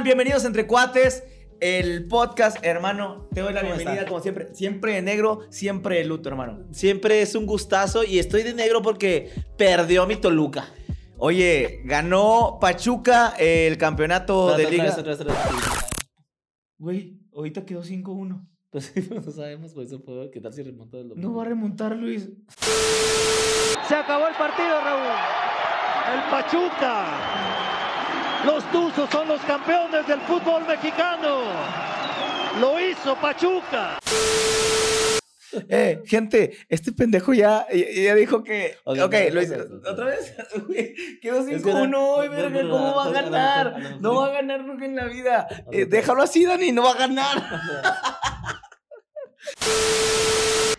están? Bienvenidos entre cuates. El podcast, hermano, te doy la ¿Cómo bienvenida como siempre. Siempre de negro, siempre de luto, hermano. Siempre es un gustazo y estoy de negro porque perdió mi Toluca. Oye, ganó Pachuca el campeonato de liga. Güey, ahorita quedó 5-1. Pues sí, no sabemos, pues eso puede quedar si remonta del No va a remontar, Luis. Se acabó el partido, Raúl. El Pachuca. Los Tuzos son los campeones del fútbol mexicano. Lo hizo Pachuca. Eh, gente, este pendejo ya, ya, dijo que. Ok, Ok, Luis, otra vez, otra otra vez. Quedó Es 5-1, que- güey, verga, no, ¿cómo va a ganar? no, va a ganar nunca en la vida. Eh, déjalo así, Dani, no va a ganar.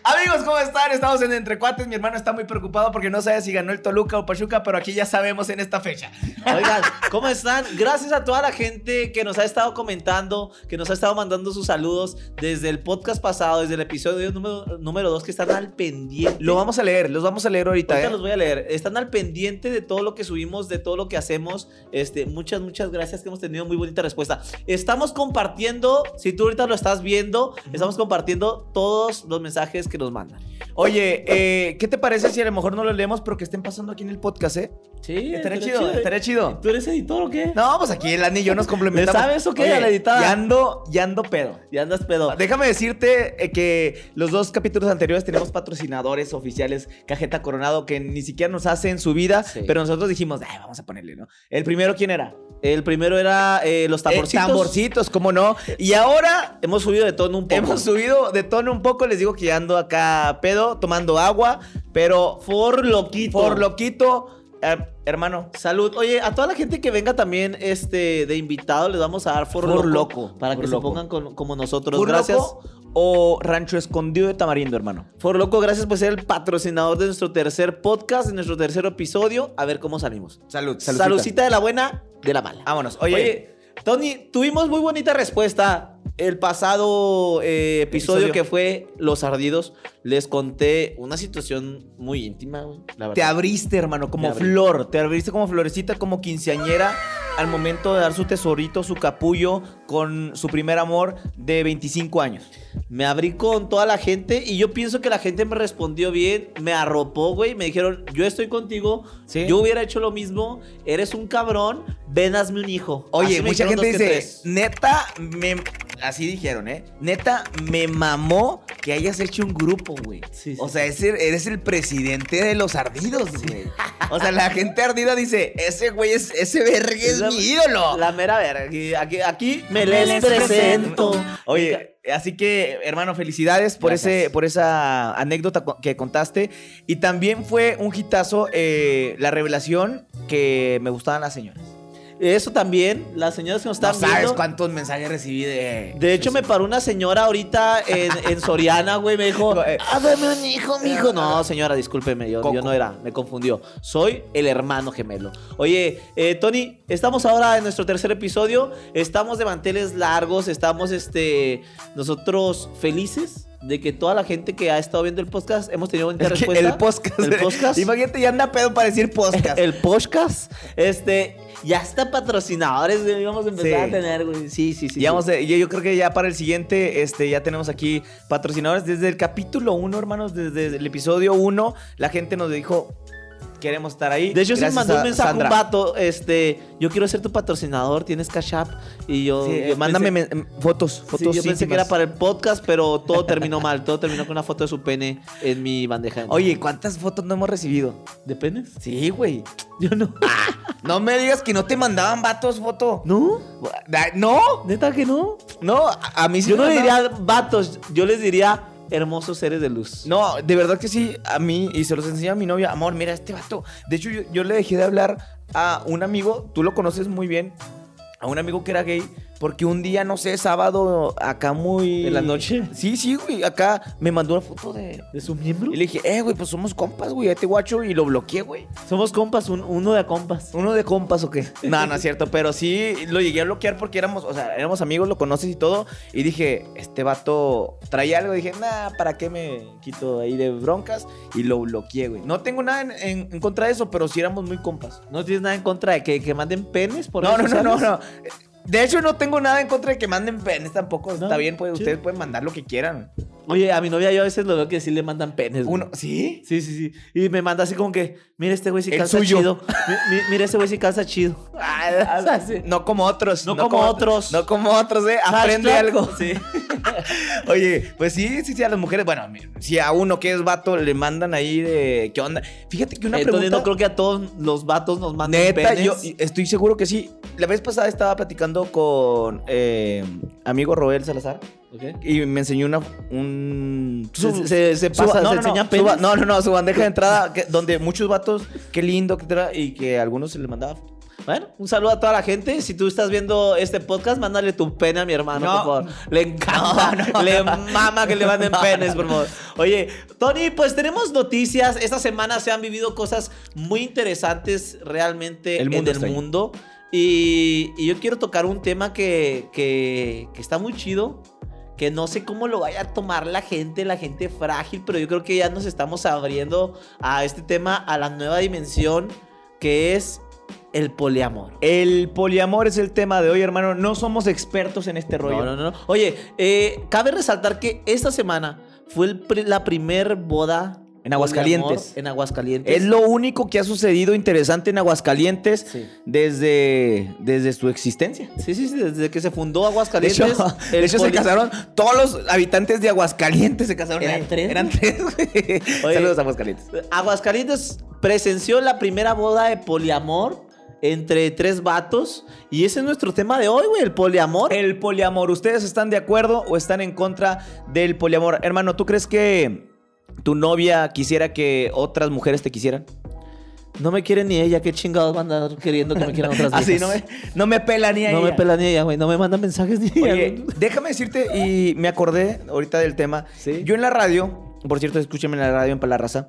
Amigos, ¿cómo están? Estamos en Entre Cuates. Mi hermano está muy preocupado porque no sabe si ganó el Toluca o Pachuca, pero aquí ya sabemos en esta fecha. Oigan, ¿cómo están? Gracias a toda la gente que nos ha estado comentando, que nos ha estado mandando sus saludos desde el podcast pasado, desde el episodio número, número 2, que están al pendiente. Lo vamos a leer, los vamos a leer ahorita, Ahorita ¿eh? los voy a leer. Están al pendiente de todo lo que subimos, de todo lo que hacemos. Este, muchas, muchas gracias que hemos tenido muy bonita respuesta. Estamos compartiendo, si tú ahorita lo estás viendo, estamos compartiendo todos los mensajes que nos mandan. Oye, eh, ¿qué te parece si a lo mejor no lo leemos, pero que estén pasando aquí en el podcast, eh? Sí, Estaría chido, estaría chido. ¿Tú eres editor o qué? No, pues aquí el Ani y yo nos complementamos. ¿Le sabes o qué? A la editada. Ya ando, ya ando pedo. Ya andas pedo. Déjame decirte eh, que los dos capítulos anteriores tenemos patrocinadores oficiales, Cajeta Coronado, que ni siquiera nos hacen su vida, Sí. pero nosotros dijimos, "Ay, vamos a ponerle, ¿no? El primero, ¿quién era? El primero era eh, los tamborcitos. Eh, tamborcitos, ¿cómo no? Y ahora Hemos subido de tono un poco. hemos subido de tono un poco, les digo que ya ando acá pedo, tomando agua, pero For loquito. por loquito, eh, hermano, Salud. Oye, a toda la gente que venga también este, de invitado, les vamos a dar For, For loco, Loco, Para For que Loco. se pongan con- como nosotros. ¿Pur gracias. Loco o Rancho Escondido de Tamarindo, hermano. For Loco, gracias por ser el patrocinador de nuestro tercer podcast, de nuestro tercer episodio. A ver cómo salimos. Salud, Saludcita de la buena, de la mala. Vámonos. Oye, Oye, Tony, tuvimos muy bonita respuesta. El pasado eh, episodio, Episodio. que fue Los Ardidos, les conté una situación muy íntima, güey. La verdad. te abriste, hermano, como flor. Te abriste como florecita, como quinceañera al momento de dar su tesorito, su capullo con su primer amor de 25 años. Me abrí con toda la gente y yo pienso que la gente me respondió bien, me arropó, güey. Me dijeron, yo estoy contigo, Sí. yo hubiera hecho lo mismo, eres un cabrón, ven hazme un hijo. Oye, Así mucha gente dice, neta, me... Así dijeron, ¿eh? Neta, me mamó que hayas hecho un grupo, güey. Sí, sí, o sea, eres el presidente de los ardidos, güey. O sea, la gente ardida dice, ese güey, es, ese verga es, la- mi ídolo. La mera verga. Aquí, aquí, aquí me Me les presento. Oye, así que, hermano, felicidades por, Gracias. ese, por esa anécdota que contaste. Y también fue un hitazo eh, la revelación que me gustaban las señoras. Eso también, las señoras que nos No están sabes viendo. cuántos mensajes recibí de... De hecho, me paró una señora ahorita en, en Soriana, güey. Me dijo, dame un hijo, mijo. No, señora, discúlpeme, yo no era, me confundió. Soy el hermano gemelo. Oye, eh, Tony, estamos ahora en nuestro tercer episodio. Estamos de manteles largos, estamos este, nosotros felices de que toda la gente que ha estado viendo el podcast hemos tenido que respuesta. el podcast. El podcast. Imagínate, ya anda pedo para decir podcast. El podcast, este, ya está patrocinadores, güey, vamos a empezar Sí. a tener, güey. Sí, sí, sí. Ya sí. vamos a- yo, yo creo que ya para el siguiente, este, ya tenemos aquí patrocinadores. Desde el capítulo 1, hermanos, desde el episodio 1, la gente nos dijo, queremos estar ahí. De hecho, sí me mandó un mensaje Sandra. un vato, este, yo quiero ser tu patrocinador, tienes Cash App. Y yo, Sí, yo mándame pensé- fotos, sí, fotos yo pensé que era para el podcast, pero todo terminó mal. Todo terminó con una foto de su pene en mi bandeja. Oye, ¿cuántas fotos no hemos recibido? ¿de penes? Sí, güey. Yo no. No me digas que no te mandaban vatos foto. ¿No? Ah, No, ¿Neta que no? no, a mí sí Yo me no le diría vatos, yo les diría hermosos seres de luz. No, de verdad que sí, a mí, y se los enseñé a mi novia, amor, mira este vato. De hecho, yo, yo le dejé de hablar a un amigo, tú lo conoces muy bien, a un amigo que era gay, porque un día, no sé, sábado, acá muy... ¿En la noche? Sí, sí, güey, acá me mandó una foto de... ¿De su miembro? Y le dije, eh, güey, pues somos compas, güey, a este guacho, y lo bloqueé, güey. Somos compas, un- uno de compas. ¿Uno de compas o qué? No, no es cierto, pero sí lo llegué a bloquear porque éramos, o sea, éramos amigos, lo conoces y todo. Y dije, este vato traía algo. Dije, nah, ¿para qué me quito ahí de broncas? Y lo bloqueé, güey. No tengo nada en, en- en contra de eso, pero sí éramos muy compas. ¿No tienes nada en contra de que, que manden penes por No, no, no, no, no. De hecho, no tengo nada en contra de que manden penes tampoco. No, Está bien, pues, ustedes pueden mandar lo que quieran. Oye, a mi novia yo a veces lo veo que sí le mandan penes. güey. Uno, ¿sí? Sí, sí, sí. Y me manda así como que, mira este güey si El calza suyo. chido. Mi- mi- mira este güey si calza chido. Ah, sí. No como otros. No como otros. No como otros, eh. Aprende Hashtag. algo. Sí. Oye, pues sí, sí, sí, a las mujeres. Bueno, si a uno que es vato le mandan ahí de. ¿Qué onda? Fíjate que una Entonces pregunta. no creo que a todos los vatos nos manden Neta, penes. yo estoy seguro que sí. La vez pasada estaba platicando con eh, amigo Roel Salazar y me enseñó una un Se- se- se su- pasa- no, se no, no, enseñan su no, no, no, su bandeja de entrada que- donde muchos vatos, qué lindo, etcétera, y que a algunos se les mandaba. Bueno, un saludo a toda la gente. Si tú estás viendo este podcast, mándale tu pene a mi hermano, No. por favor. Le encanta, No, no. le mama que le manden penes, por favor. Oye, Tony, pues tenemos noticias. Esta semana se han vivido cosas muy interesantes realmente El en el mundo. Y, y yo quiero tocar un tema que, que, que está muy chido. Que no sé cómo lo vaya a tomar la gente, la gente frágil, pero yo creo que ya nos estamos abriendo a este tema, a la nueva dimensión, que es el poliamor. El poliamor es el tema de hoy, hermano. No somos expertos en este rollo. No, no, no. Oye, eh, cabe resaltar que esta semana fue el la primer boda En Aguascalientes. En Aguascalientes. Es lo único que ha sucedido interesante en Aguascalientes Sí. desde, desde su existencia. Sí, sí, sí, desde que se fundó De Aguascalientes. hecho, de hecho se casaron, todos los habitantes de Aguascalientes se casaron. ¿Eran ahí. tres? Eran tres. Oye. Saludos a Aguascalientes. Aguascalientes presenció la primera boda de poliamor entre tres vatos. Y ese es nuestro tema de hoy, güey, el poliamor. El poliamor, ¿ustedes están de acuerdo o están en contra del poliamor? Hermano, ¿tú crees que tu novia quisiera que otras mujeres te quisieran? No me quiere ni ella, qué chingados van a andar queriendo que me quieran otras Así, no me, no me pela ni a No me ella. pela ni ella, güey. No me manda mensajes ni ella. Déjame decirte, y me acordé ahorita del tema. Sí. Yo en la radio, por cierto, escúchame en la radio en Palarraza,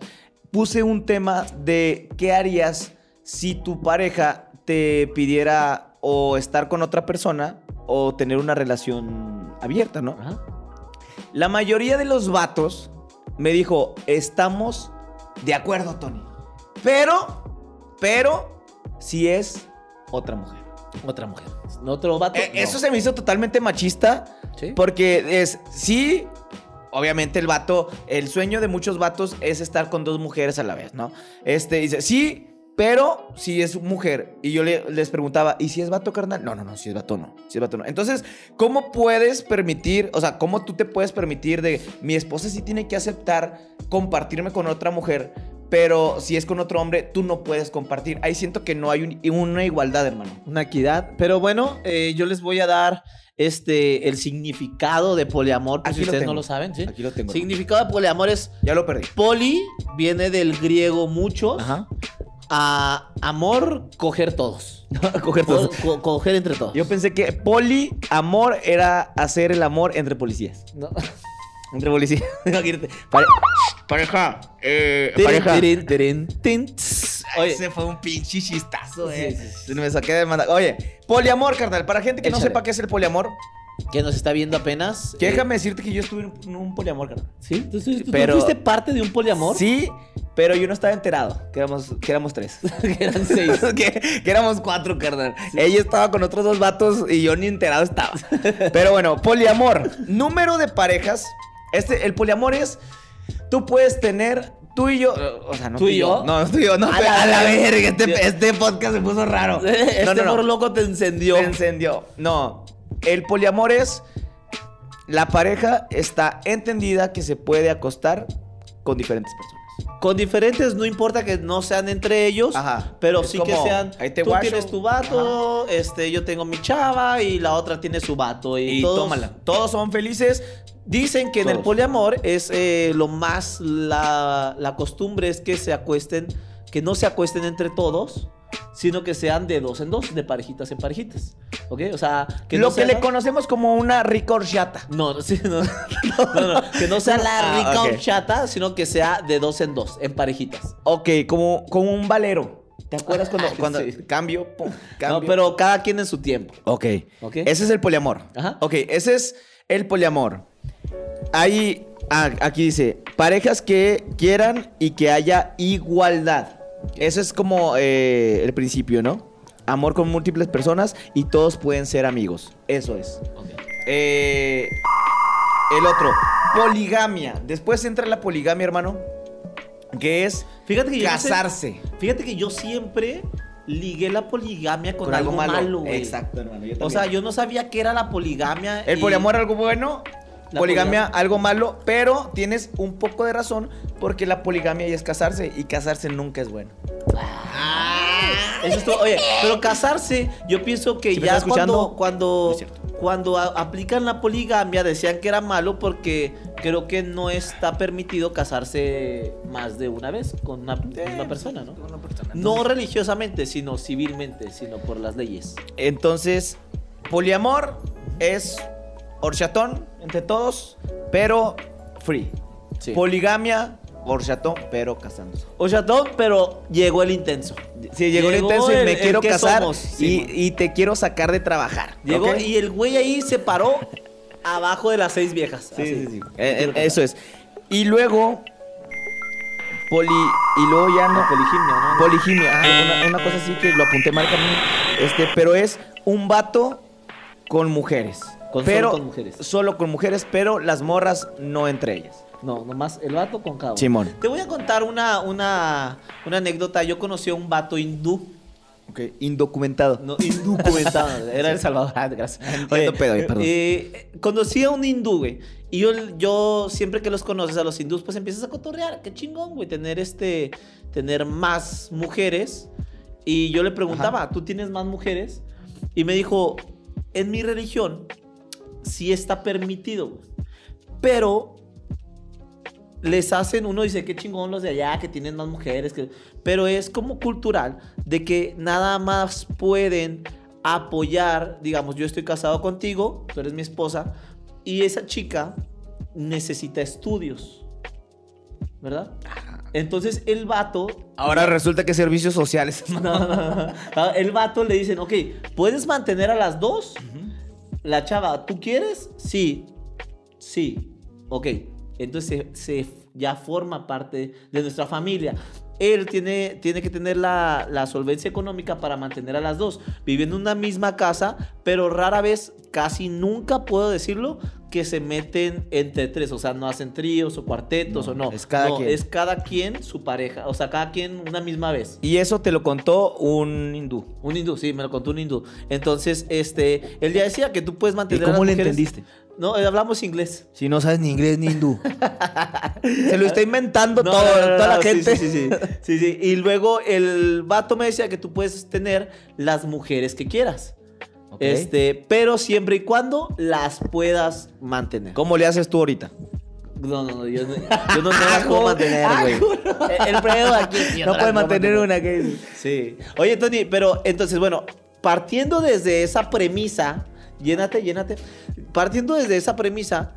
puse un tema de qué harías si tu pareja te pidiera o estar con otra persona o tener una relación abierta, ¿no? Ajá. La mayoría de los vatos me dijo, estamos de acuerdo, Tony. Pero, pero, si es otra mujer. Otra mujer. Otro vato. Eh, no. Eso se me hizo totalmente machista. Sí. Porque es, sí, obviamente el vato, el sueño de muchos vatos es estar con dos mujeres a la vez, ¿no? Este dice, sí, pero si es mujer. Y yo le- les preguntaba, ¿y si es vato, carnal? No, no, no, si es vato, no. Si es vato, no. Entonces, ¿cómo puedes permitir, o sea, cómo tú te puedes permitir de, mi esposa sí tiene que aceptar compartirme con otra mujer? Pero si es con otro hombre, tú no puedes compartir. Ahí siento que no hay un- una igualdad, hermano. Una equidad. Pero bueno, eh, yo les voy a dar este el significado de poliamor, por Aquí si ustedes tengo. no lo saben, ¿sí? Aquí lo tengo. Significado de poliamor es Ya lo perdí. poli, viene del griego muchos, Ajá. A amor, coger todos. Coger Co- todos. co- coger entre todos. Yo pensé que poli, amor, era hacer el amor entre policías. No. Entre policías. Pare- pareja. Eh, Tirin, pareja. tirin. Oye, Ese fue un pinche chistazo, Sí, eh. sí, Me saqué de manda. Oye, poliamor, carnal. Para gente que no sepa qué es el poliamor, que nos está viendo apenas. que eh, déjame decirte que yo estuve en un poliamor, carnal. ¿Sí? ¿Tú, tú- tú Pero- fuiste parte de un poliamor? Sí, pero yo no estaba enterado. Que éramos, que éramos tres. que eran seis. que, que éramos cuatro, carnal. Ella estaba con otros dos vatos y yo ni enterado estaba. Pero bueno, poliamor. Número de parejas. Este, el poliamor es. Tú puedes tener. Tú y yo. O sea, no ¿Tú y yo? No, tú y yo. No, A a la la, verga. Este, este podcast se puso raro. este no, no, por loco te encendió. Se encendió. No. El poliamor es. La pareja está entendida que se puede acostar con diferentes personas. Con diferentes, no importa que no sean entre ellos, Ajá. pero Es sí que como, sean. ahí te tú guacho. tienes tu vato, este, yo tengo mi chava y la otra tiene su vato. Y, Y todos tómala. Todos son felices. Dicen que en el Todos. poliamor es eh, lo más. La, la costumbre es que se acuesten, que no se acuesten entre todos, sino que sean de dos en dos, de parejitas en parejitas. ¿Ok? O sea, que lo no que sea le conocemos como una rica horchata. No, no, sí, no, no, no, que no sea la Ah, rica ok. horchata, sino que sea de dos en dos, en parejitas. Ok, como, como un valero. ¿Te acuerdas cuando, cuando Sí. cambio, pum, cambio? No, pero cada quien en su tiempo. Ok. Ese es el poliamor. Ajá. Ok, ese es el poliamor. Ahí, ah, aquí dice, parejas que quieran y que haya igualdad. Eso es como eh, el principio, ¿no? amor con múltiples personas y todos pueden ser amigos. Eso es. Eh, el otro, poligamia. Después entra la poligamia, hermano, que es Fíjate que yo casarse. Fíjate que yo siempre ligué la poligamia con, Con algo algo, malo. Exacto, hermano. yo O sea, yo no sabía qué era la poligamia. El y- poliamor algo bueno, La poligamia poligamia. algo malo, pero tienes un poco de razón porque la poligamia ya es casarse y casarse nunca es bueno. Eso es todo. Oye, pero casarse, yo pienso que ¿Sí me ya cuando No cuando cuando aplican la poligamia decían que era malo porque creo que no está permitido casarse más de una vez con una persona, ¿no? No religiosamente, sino civilmente, sino por las leyes. Entonces, poliamor es horchatón entre todos, pero free. Sí. Poligamia, horchatón, pero casándose. O sea, todo, pero llegó el intenso. Sí, llegó, el intenso y me el quiero casar somos, y, te quiero sacar de trabajar. Llegó y el güey ahí se paró abajo de las seis viejas. Sí, Así. sí, sí. Eh, eh, eso es. Y luego, poli. Y luego ya no. Poligamia, ¿no? Poligamia. Ah, una, una cosa así que lo apunté mal también. Este, pero es un vato con mujeres. Con- pero, solo con mujeres. Solo con mujeres, pero las morras no entre ellas. No, nomás el vato con cada uno. Simón. Te voy a contar una, una, una anécdota. Yo conocí a un vato hindú. Ok, indocumentado. No, indocumentado. Era El Salvador. Ah, gracias. Pedo, eh, perdón. eh, conocí a un hindú, güey. Y yo, yo, siempre que los conoces a los hindús, pues empiezas a cotorrear. Qué chingón, güey. Tener este. Tener más mujeres. Y yo le preguntaba, ¿tú tienes más mujeres? Y me dijo, en mi religión sí está permitido, güey. Pero les hacen, uno dice, qué chingón los de allá que tienen más mujeres, que... pero es como cultural de que nada más pueden apoyar, digamos, yo estoy casado contigo, tú eres mi esposa, y esa chica necesita estudios, ¿verdad? Entonces el vato... Ahora resulta que servicios sociales. No, no, no. El vato le dicen, ok, ¿puedes mantener a las dos? La chava, ¿tú quieres? Sí. Sí. Ok. Entonces se, ya forma parte de nuestra familia. Él tiene, tiene que tener la, la solvencia económica para mantener a las dos. Viven en una misma casa, pero rara vez, casi nunca puedo decirlo, que se meten entre tres. O sea, no hacen tríos o cuartetos No, o no. es cada No, quien. es cada quien su pareja. O sea, cada quien una misma vez. Y eso te lo contó un hindú. Un hindú, sí, me lo contó un hindú. Entonces, este, él ya decía que tú puedes ¿Y mantener a cómo las le mujeres- entendiste? No, eh, hablamos inglés. Si no sabes ni inglés ni hindú. Se lo está inventando No, todo, no, no, toda la gente. Sí, sí, sí. Sí, sí. Y luego el vato me decía que tú puedes tener las mujeres que quieras. Este, pero siempre y cuando las puedas mantener. ¿Cómo le haces tú ahorita? No, no, no, yo no, yo no, no las puedo mantener, güey. El pedo aquí No puedo mantener una que... Sí. Oye, Tony, pero entonces, bueno, partiendo desde esa premisa, llénate, llénate. Partiendo desde esa premisa,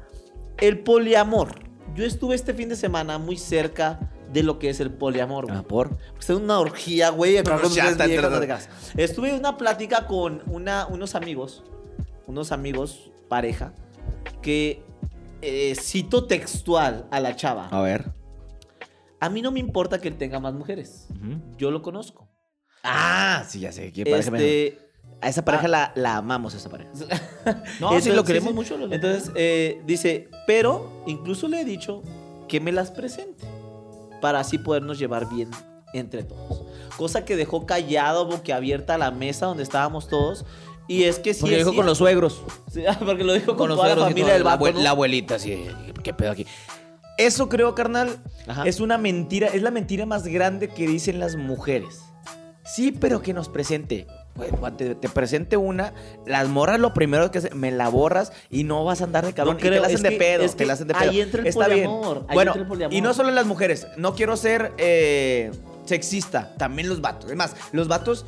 el poliamor. Yo estuve este fin de semana muy cerca de lo que es el poliamor. güey. Ah, por. Pues es una orgía, güey. acá con unas viejas. Estuve en una plática con una, unos amigos, unos amigos, pareja, que eh, cito textual a la chava. A ver. A mí no me importa que él tenga más mujeres. Yo lo conozco. Ah, sí, ya sé. ¿Qué Este, A esa pareja ah. la, la amamos, a esa pareja. No, sí, Entonces, lo queremos sí. mucho. lo- Entonces, eh, dice, pero incluso le he dicho que me las presente para así podernos llevar bien entre todos. Cosa que dejó callado, boquiabierta la mesa donde estábamos todos. Y es que sí. Porque es dijo con los suegros. Sí, ah, porque lo dijo con, Con los toda la suegros y familia del la, la abuelita, sí. ¿Qué pedo aquí? Eso creo, carnal, Ajá. es una mentira. Es la mentira más grande que dicen las mujeres. Sí, pero que nos presente. Pues, cuando te, te presente una, las morras lo primero que hacen, me la borras y no vas a andar de cabrón. No y te la hacen de que- pedo. es te que la hacen de ahí pedo. entra el Está bien. poliamor, ahí Bueno, entra el poliamor. y no solo las mujeres. No quiero ser eh, sexista. También los vatos. Es más, los vatos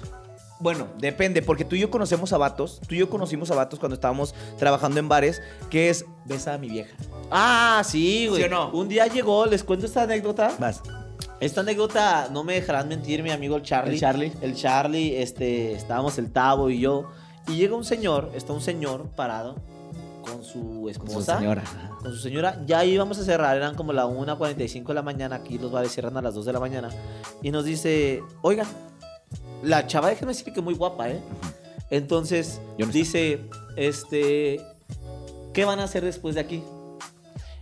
bueno, depende, porque tú y yo conocemos a vatos, tú y yo conocimos a vatos cuando estábamos trabajando en bares, que es, besa a mi vieja. Ah, sí, güey. ¿Sí o no? Un día llegó, les cuento esta anécdota. Vas. Esta anécdota, no me dejarán mentir, mi amigo el Charlie. El Charlie. El Charlie, este, estábamos el Tavo y yo. Y llega un señor, está un señor parado con su esposa. Con su señora. Con su señora. Ya íbamos a cerrar, eran como la 1.45 de la mañana. Aquí los bares cierran a las 2 de la mañana. Y nos dice, oigan, la chava, déjame decir que muy guapa, ¿eh? Entonces, Yo no dice, este, ¿qué van a hacer después de aquí?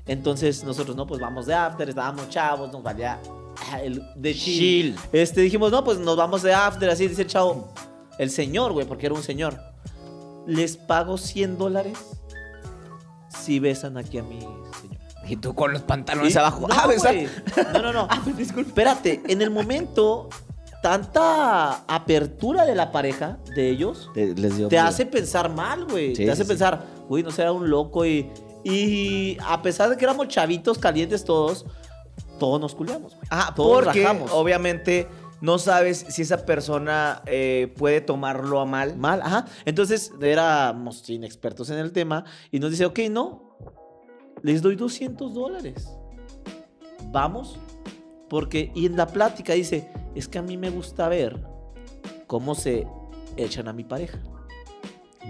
Entonces, nosotros, no, pues vamos de after, estábamos chavos, nos valía el, de chill. Chill. Este, dijimos, no, pues nos vamos de after, así dice el chavo. El señor, güey, porque era un señor. Les pago 100 dólares si besan aquí a mi señor. Y tú con los pantalones Sí, abajo. No, ah, güey. no, no, no. Espérate, en el momento, tanta apertura de la pareja, de ellos, Te- les dio te hace pensar mal, güey. Sí, te hace sí, pensar, uy, no será un loco y... Y a pesar de que éramos chavitos calientes todos, todos nos culiamos, güey. Ah, todos porque rajamos. obviamente no sabes si esa persona eh, puede tomarlo a mal. Mal, ajá. Entonces éramos inexpertos en el tema y nos dice, ok, no, les doy 200 dólares. Vamos, porque, y en la plática dice, es que a mí me gusta ver cómo se echan a mi pareja.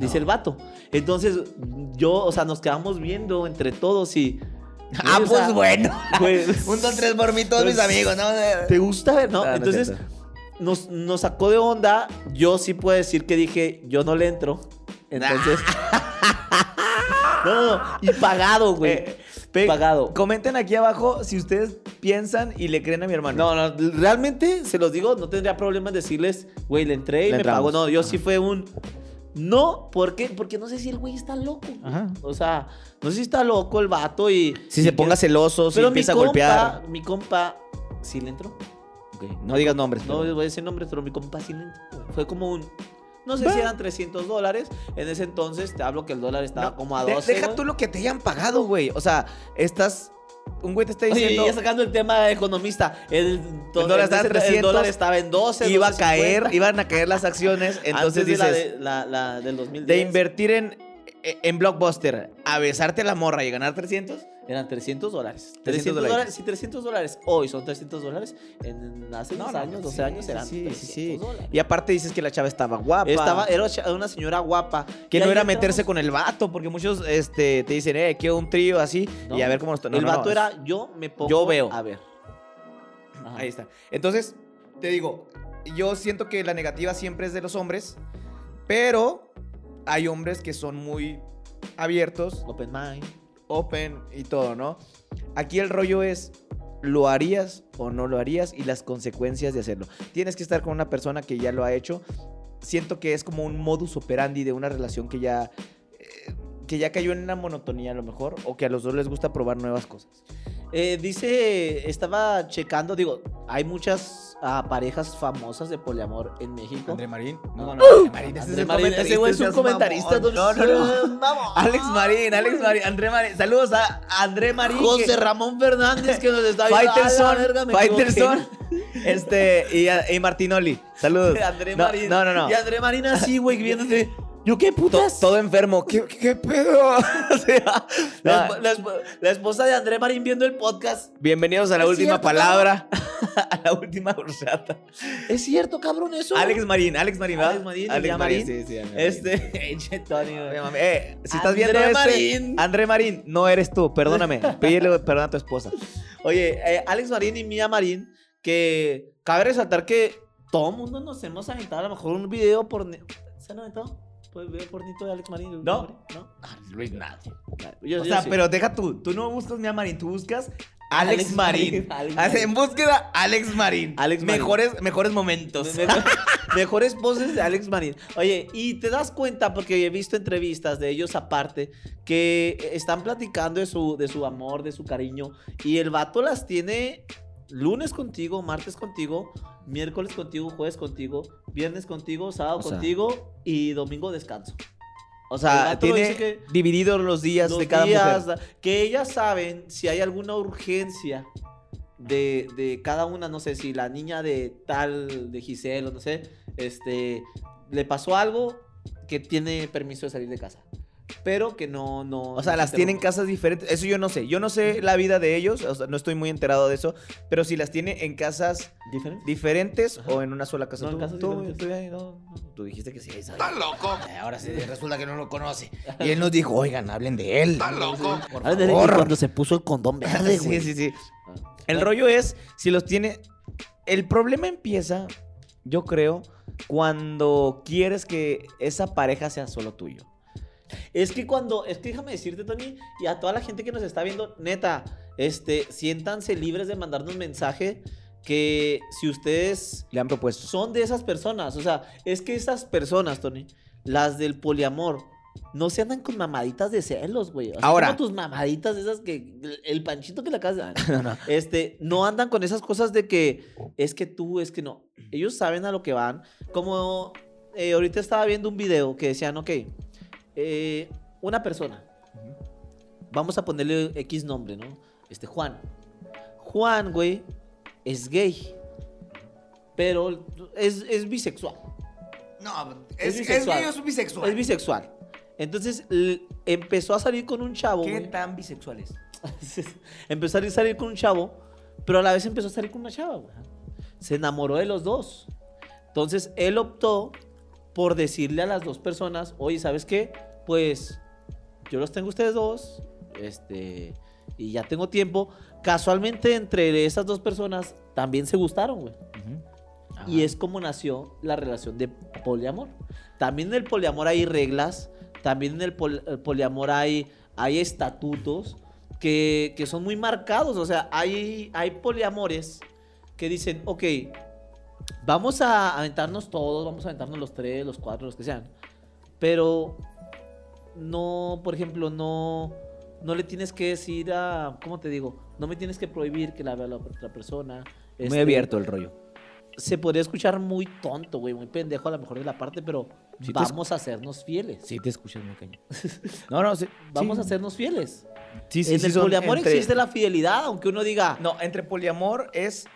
Dice el vato. Entonces, yo, o sea, nos quedamos viendo entre todos y... Ah, o pues sea, bueno. güey, Un, dos, tres por mí, todos mis amigos, ¿no? ¿Te gusta ver? No, Ah, no es entonces nos, nos sacó de onda. Yo sí puedo decir que dije, yo no le entro. Entonces. no, no, no. Y pagado, güey. Eh, pagado. Comenten aquí abajo si ustedes piensan y le creen a mi hermano. No, no, realmente se los digo, no tendría problema en decirles, güey, le entré y Le me pagó. entramos. No, yo sí fue un. No, ¿por qué? Porque no sé si el güey está loco. Ajá. O sea, no sé si está loco el vato y. Si y se que- ponga celoso, si Pero mi empieza a compa, golpear. mi compa sí le entró. Ok, No digas nombres. No pero- voy a decir nombres, pero mi compa sí le entró. Fue como un. No sé si eran 300 dólares. En ese entonces te hablo que el dólar estaba No, como a de- 12. deja güey. tú lo que te hayan pagado, güey. O sea, estás. Un güey te está Oye, diciendo. ya sacando el tema de economista. El, dólar estaba en el 300, dólar estaba en 12. iba a 12.50. caer, iban a caer las acciones. Entonces Antes de la dices. de- la, la del 2010. De invertir en, en Blockbuster a besarte la morra y ganar 300. Eran 300 dólares. 300 300 dólares. Si 300 dólares hoy son 300 dólares, en hace No, 10 no, años, 12 sí, años eran sí, 300 sí, dólares. Y aparte dices que la chava estaba guapa. Estaba, era una señora guapa. que no era meterse con el vato, porque muchos este, te dicen, eh, quiero un trío así, No. y a ver cómo nos no, el vato era yo me pongo Yo veo. a ver. Ajá. Ahí está. Entonces, te digo, yo siento que la negativa siempre es de los hombres, pero hay hombres que son muy abiertos, Open mind. Open y todo, ¿no? Aquí el rollo es, ¿lo harías o no lo harías? Y las consecuencias de hacerlo. Tienes que estar con una persona que ya lo ha hecho. Siento que es como un modus operandi de una relación que ya... eh, que ya cayó en una monotonía a lo mejor, o que a los dos les gusta probar nuevas cosas. Eh, dice, estaba checando, digo, hay muchas ah, parejas famosas de poliamor en México. Marín. No, No, no, no, Marín, ese, André es Marín, ese güey es un comentarista. mamón. No, no, no. Vamos. Alex Marín, Alex Marín, André Marín. Saludos a André Marín. José que- Ramón Fernández que nos está viendo. Verga, Faitelson, este, y, y Martinoli. Saludos. André No, Marín. No, no, no. Y André Marín así, güey, viéndote. ¿Yo qué putas? todo enfermo. ¿Qué, pedo? O sea, La, esposa de André Marín viendo el podcast. Bienvenidos a la última cierto, palabra. a la última horchata. Es cierto, cabrón, eso. Alex Marín, Alex Marín, ¿verdad? Alex Marín, Alex Marín. Sí, sí. Este, mami, eh, si estás André viendo este, Marín. André Marín, no eres tú, perdóname. Pídele perdón a tu esposa. Oye, eh, Alex Marín y Mía Marín, que cabe resaltar que todo el mundo nos hemos aventado a lo mejor un video por... ¿Se han aventado? Pues video pornito de Alex Marín. No. ¿No? Luis, nadie. Yo- o yo sea, sí. pero deja tú, tú no buscas Mia Marín, tú buscas Alex, Alex Marín. Marín, Alex Hace- Marín. En búsqueda, Alex Marín. Alex Marín. Mejores, mejores momentos. Me- me- mejores poses de Alex Marín. Oye, y te das cuenta, porque he visto entrevistas de ellos aparte, que están platicando de su, de su amor, de su cariño, y el vato las tiene lunes contigo, martes contigo, miércoles contigo, jueves contigo, viernes contigo, sábado O sea, contigo y domingo descanso. O sea, tiene que- divididos los días Los de cada días, mujer. Que ellas saben si hay alguna urgencia de, de cada una, no sé, si la niña de tal, de Giselle, o no sé, este, le pasó algo que tiene permiso de salir de casa. Pero que no, no. O sea, no las se tienen casas diferentes. Eso yo no sé. Yo no sé la vida de ellos. O sea, no estoy muy enterado de eso. Pero si las tiene en casas ¿Diferente? diferentes o en una sola casa. No, en tú, casas tú- diferentes. tú no- dijiste que sí. ¡Estás loco! Eh, Ahora sí, resulta que no lo conoce. Y él nos dijo, oigan, hablen de él. ¡Estás loco! Por de cuando se puso el condón verde, Sí, güey. sí, sí. El Ah. rollo es, si los tiene... El problema empieza, yo creo, cuando quieres que esa pareja sea solo tuyo? Es que cuando, es que déjame decirte, Tony, y a toda la gente que nos está viendo, neta, este, siéntanse libres de mandarnos mensaje que si ustedes Le han propuesto. son de esas personas, o sea, es que esas personas, Tony, las del poliamor, no se andan con mamaditas de celos, güey. Así Ahora. como tus mamaditas esas que, el panchito que de dar. No, no. Este, no andan con esas cosas de que es que tú, es que no. Ellos saben a lo que van. Como eh, ahorita estaba viendo un video que decían, ok, eh, una persona, vamos a ponerle X nombre, ¿no? Este, Juan. Juan, güey, es gay. Pero es, es bisexual. No, Es es, es, bisexual. gay o es bisexual. Es bisexual. Entonces empezó a salir con un chavo. ¿Qué güey. tan bisexual es? empezó a salir con un chavo, pero a la vez empezó a salir con una chava, güey. Se enamoró de los dos. Entonces él optó por decirle a las dos personas, oye, ¿sabes qué? Pues yo los tengo ustedes dos, este, y ya tengo tiempo. Casualmente entre esas dos personas también se gustaron, güey. Y es como nació la relación de poliamor. También en el poliamor hay reglas, también en el, pol- el poliamor hay, hay estatutos que, que son muy marcados. O sea, hay, hay poliamores que dicen, ok, vamos a aventarnos todos, vamos a aventarnos los tres, los cuatro, los que sean. Pero no, por ejemplo, no, no le tienes que decir a, ¿cómo te digo? No me tienes que prohibir que la vea la otra persona. Muy Este, abierto el rollo. se podría escuchar muy tonto, güey, muy pendejo a lo mejor de la parte, pero Sí vamos a hacernos fieles. Sí, te escuchas muy cañón. No, no, sí. Vamos sí. a hacernos fieles. Sí, sí, en sí, el poliamor entre- existe la fidelidad, aunque uno diga, No, entre poliamor es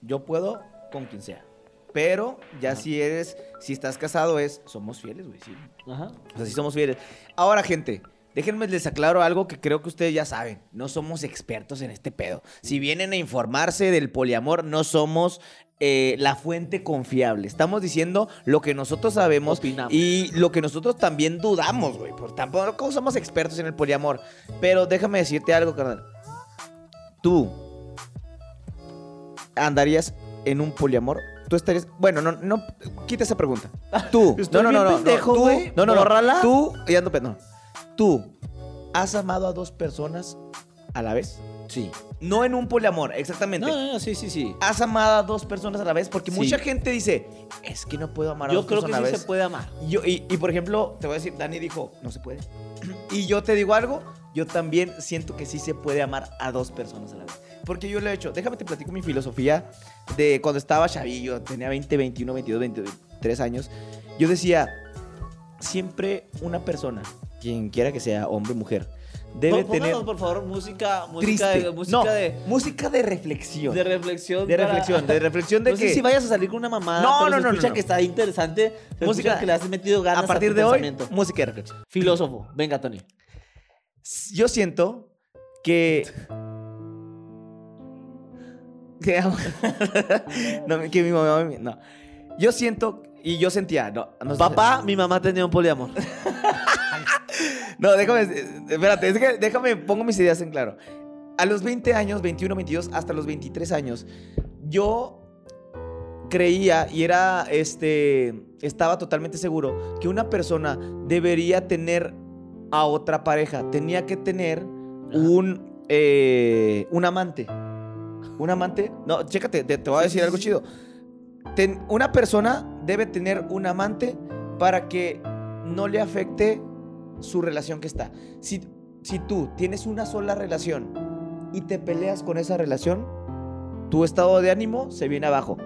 yo puedo con quien sea. Pero ya si eres, si estás casado es somos fieles, güey, sí. Ajá. O sea, sí somos fieles. Ahora, gente, déjenme les aclaro algo que creo que ustedes ya saben. No somos expertos en este pedo. Si vienen a informarse del poliamor, no somos eh, la fuente confiable. Estamos diciendo lo que nosotros sabemos Opinamos. y lo que nosotros también dudamos, güey. Por tampoco somos expertos en el poliamor. Pero déjame decirte algo, carnal. Tú andarías en un poliamor. Tú estarías. Bueno, no, no. Quita esa pregunta. Tú. Estoy no, no, bien no, no, pendejo, tú- güey. No, no, no. Bórrala. Tú. Ya ando, pe- no. Tú. ¿Has amado a dos personas a la vez? Sí. No en un poliamor, exactamente. No, no, no, sí, sí, sí. ¿Has amado a dos personas a la vez? Porque Sí. mucha gente dice, es que no puedo amar a Yo dos creo que personas a sí la vez. se puede amar. Y Yo, y, y, por ejemplo, te voy a decir, Dani dijo, no se puede. Y yo te digo algo, yo también siento que sí se puede amar a dos personas a la vez. Porque yo lo he hecho. Déjame te platico mi filosofía de cuando estaba chavillo, tenía 20, 21, 22, 23 años. Yo decía, siempre una persona, quien quiera que sea, hombre o mujer, debe pónganos, tener... por favor, música, música, Triste. de, música no, de, música de reflexión. de reflexión. De para- reflexión, de reflexión de no que... sé si vayas a salir con una mamada, No, pero no, se no, escucha no. que está interesante. Música- que le has metido ganas a partir tu de hoy, música de reflexión. Filósofo, venga, Tony. Yo siento que. que, no, que mi mamá. No. Yo siento. Y yo sentía. No, no sé- Papá, mi mamá tenía un poliamor. No, déjame. eh, Espérate, es que déjame. Pongo mis ideas en claro. A los 20 años, 21, 22, hasta los 23 años, yo creía y era. Este. Estaba totalmente seguro que una persona debería tener a otra pareja. Tenía que tener un. eh, un amante. Un amante. No, chécate, te, te voy a decir algo chido. Ten- una persona debe tener un amante para que no le afecte su relación que está. Si, si tú tienes una sola relación y te peleas con esa relación, tu estado de ánimo se viene abajo.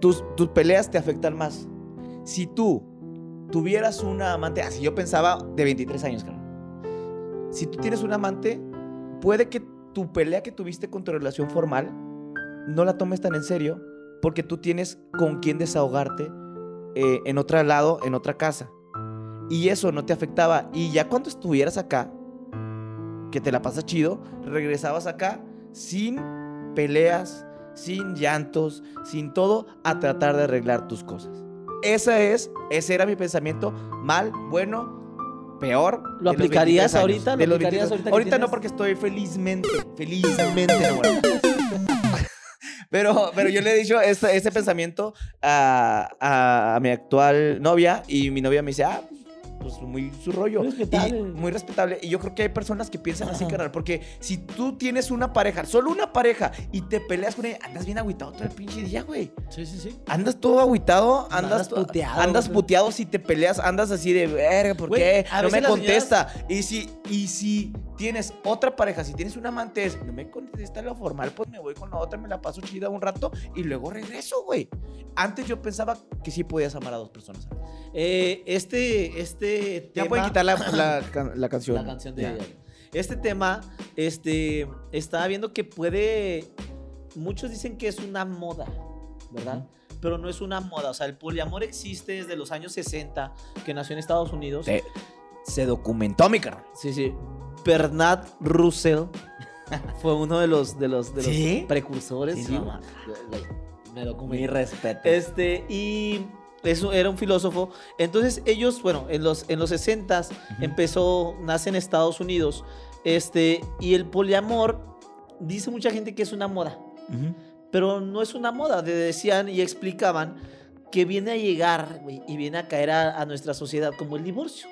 Tus, tus peleas te afectan más. Si tú tuvieras una amante, así yo pensaba de 23 años. Si tú tienes un amante, puede que tu pelea que tuviste con tu relación formal no la tomes tan en serio porque tú tienes con quién desahogarte eh, en otro lado, en otra casa. Y eso no te afectaba. Y ya cuando estuvieras acá, que te la pasas chido, regresabas acá sin peleas, sin llantos, sin todo, a tratar de arreglar tus cosas. Esa es, ese era mi pensamiento, mal, bueno, peor. los aplicarías 23 años, ahorita? ¿Lo aplicarías 23 ahorita Ahorita no porque estoy felizmente, felizmente enamorado. Pero, pero yo le he dicho este, este pensamiento a, a- a mi actual novia y mi novia me dice, ah, pues muy su rollo. Muy respetable. Y- muy respetable. Y yo creo que hay personas que piensan así, Ajá. carnal. Porque si tú tienes una pareja, solo una pareja, y te peleas con ella, andas bien agüitado todo el pinche día, güey. Sí, sí, sí. Andas todo agüitado, andas, puteado, Andas puteado si te peleas, andas así de verga, ¿por Güey, qué? No me contesta. Y si, y si tienes otra pareja, si tienes una amante, es, no me contesta lo formal, pues me voy con la otra, me la paso chida un rato y luego regreso, güey. Antes yo pensaba que sí podías amar a dos personas. Eh, este, este Ya tema- pueden quitar la, la can- la canción. La canción de Ya. Este tema, este, estaba viendo que puede. Muchos dicen que es una moda, ¿verdad? Pero no es una moda. O sea, el poliamor existe desde los años 60, que nació en Estados Unidos. Se, se documentó, mi carnal. Sí, sí. Bernard Russell fue uno de los, de los, de los ¿Sí? precursores. Sí, Sí, no. Me documenté. respeto. Este, y eso era un filósofo. Entonces, ellos, bueno, en los, en los 60 empezó, nace en Estados Unidos. Este, y el poliamor, dice mucha gente que es una moda, pero no es una moda. de- Decían y explicaban que viene a llegar y viene a caer a, a nuestra sociedad como el divorcio.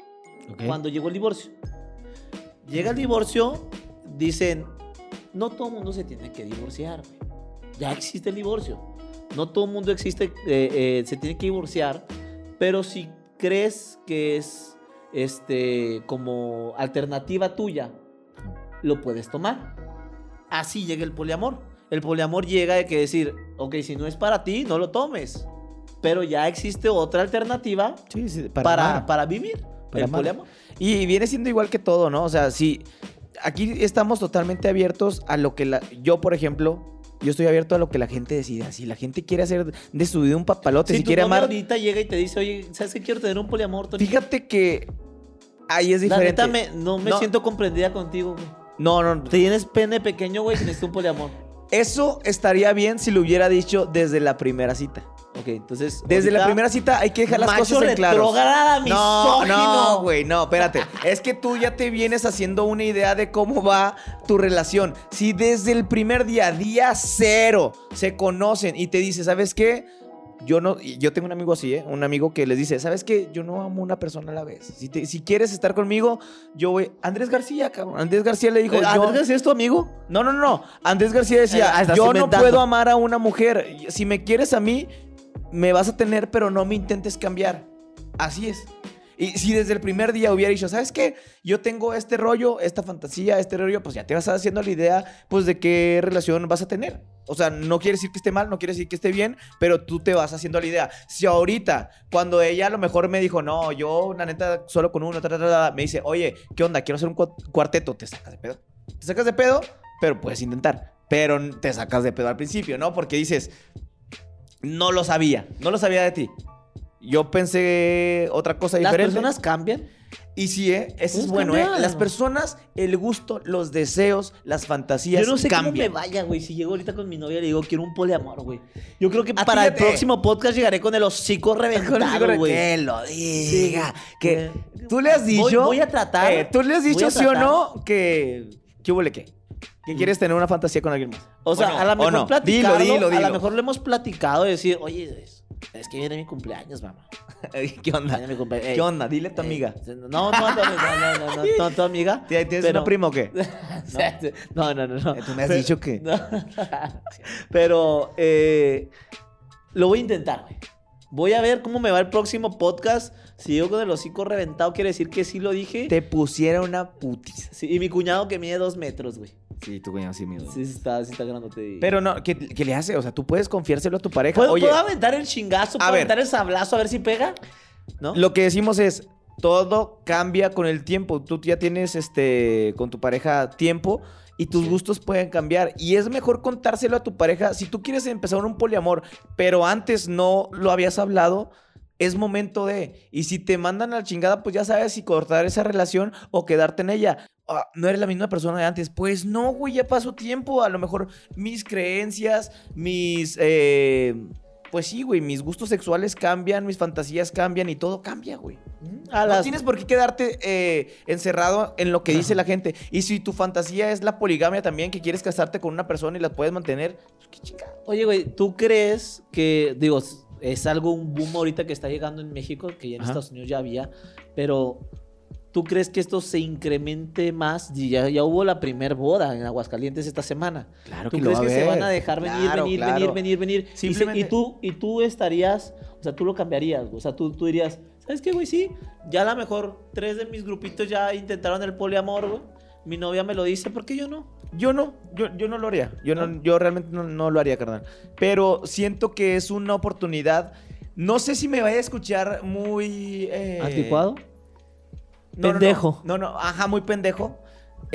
Cuando llegó el divorcio. Llega el divorcio, dicen, no todo el mundo se tiene que divorciar. Ya existe el divorcio. No todo el mundo existe, eh, eh, se tiene que divorciar, pero si crees que es este como alternativa tuya, lo puedes tomar. Así llega el poliamor. El poliamor llega de que decir, ok, si no es para ti, no lo tomes. Pero ya existe otra alternativa Sí, sí, para, vivir. Para el poliamor. Y viene siendo igual que todo, ¿no? O sea, si aquí estamos totalmente abiertos a lo que la, yo, por ejemplo, yo estoy abierto a lo que la gente decida. Si la gente quiere hacer de su vida un papalote, Si, si tu quiere amar, ahorita llega y te dice, oye, ¿sabes qué quiero tener un poliamor, Tony? fíjate que ahí es La diferente. neta, me- no me No. siento comprendida contigo, güey. No, no, Tienes pene pequeño, güey, que necesitas un poliamor. eso estaría bien si lo hubiera dicho desde la primera cita. Ok, entonces. Desde la primera cita hay que dejar las macho cosas en claro. No, no, güey, no, espérate. es que tú ya te vienes haciendo una idea de cómo va tu relación. Si desde el primer día, día cero, se conocen y te dice, ¿sabes qué? Yo no, yo tengo un amigo así, ¿eh? Un amigo que les dice, ¿sabes qué? Yo no amo una persona a la vez. Si, te- si quieres estar conmigo, yo voy. Andrés García, cabrón. Andrés García le dijo, Eh, yo- ¿Andrés García es tu amigo? no, no, no. Andrés García decía, Eh, estás yo no puedo amar a una mujer. Si me quieres a mí, me vas a tener, pero no me intentes cambiar. Así es. Y si desde el primer día hubiera dicho, ¿sabes qué? Yo tengo este rollo, esta fantasía, este rollo, pues ya te vas haciendo la idea, pues, de qué relación vas a tener. O sea, no quiere decir que esté mal, no quiere decir que esté bien, pero tú te vas haciendo la idea. Si ahorita, cuando ella a lo mejor me dijo, no, yo, la neta, solo con uno, ta, ta, ta, ta", me dice, oye, ¿qué onda? Quiero hacer un cu- cuarteto, te sacas de pedo. Te sacas de pedo, pero puedes intentar. Pero te sacas de pedo al principio, ¿no? Porque dices, no lo sabía, no lo sabía de ti. Yo pensé otra cosa ¿Las diferente. personas cambian? Y sí, ¿eh? Eso es Pues bueno, ¿eh? Las personas, el gusto, los deseos, las fantasías Yo no sé cambian. cómo me vaya, güey. Si llego ahorita con mi novia y le digo, quiero un poliamor, güey. Yo creo que Ah, para el próximo podcast llegaré con el hocico reventado, güey. que lo diga. Que tú le has Voy- dicho. voy a tratar, eh, tú le has voy dicho sí o no que. ¿Qué huele qué? Que quieres tener una fantasía con alguien más. O sea, no? a lo ¿O mejor no? platicarlo, Dilo, dilo, a dilo. lo mejor le hemos platicado de decir, oye, es, es que viene mi cumpleaños, mamá. ¿Qué onda? Viene mi cumpleaños. Ey, ¿Qué onda? Dile a tu amiga. No, no, no, no, no, no, no, no, tu amiga. ¿Tienes Pero- una prima o qué? No, no, no, no. Eh, Tú me has Pero- dicho que. No. Pero eh, lo voy a intentar, güey. Voy a ver cómo me va el próximo podcast. Si yo con el hocico reventado quiere decir que sí lo dije. Te pusiera una putiza. Sí, y mi cuñado que mide dos metros, güey. Sí, tu cuñado sí, amigo. Sí, sí está, sí está grandote. Pero no, ¿qué, qué le hace? O sea, tú puedes confiárselo a tu pareja. ¿Puedo, Oye, puedo aventar el chingazo? A ¿Puedo ver. aventar el sablazo a ver si pega? ¿No? Lo que decimos es, todo cambia con el tiempo. Tú ya tienes este con tu pareja tiempo y tus Sí. gustos pueden cambiar. Y es mejor contárselo a tu pareja. Si tú quieres empezar un poliamor, pero antes no lo habías hablado, es momento de. Y si te mandan a la chingada, pues ya sabes si cortar esa relación o quedarte en ella. Ah, no eres la misma persona de antes. Pues no, güey, ya pasó tiempo. A lo mejor mis creencias, mis. eh, pues sí, güey, mis gustos sexuales cambian, mis fantasías cambian y todo cambia, güey. A No las- tienes por qué quedarte eh, encerrado en lo que dice la gente. Y si tu fantasía es la poligamia también, que quieres casarte con una persona y la puedes mantener, pues qué chica. Oye, güey, ¿tú crees que, digo, es algo, un boom ahorita que está llegando en México, que ya en Ajá. Estados Unidos ya había, pero ¿tú crees que esto se incremente más? Y Ya, ya hubo la primer boda en Aguascalientes esta semana. Claro ¿Tú crees que se van a dejar venir, Claro, venir, claro. venir, venir, venir? Y se- Simplemente- Y, tú, y tú estarías, o sea, tú lo cambiarías, o sea, tú, tú dirías, ¿sabes qué, güey? Sí, ya a lo mejor tres de mis grupitos ya intentaron el poliamor, güey. Mi novia me lo dice, ¿por qué yo no? Yo no, yo, yo no lo haría. Yo, no, yo realmente no, no lo haría, carnal. Pero siento que es una oportunidad. No sé si me vaya a escuchar muy. eh, ¿Anticuado? No, no, no. Pendejo. No, no, ajá, muy pendejo.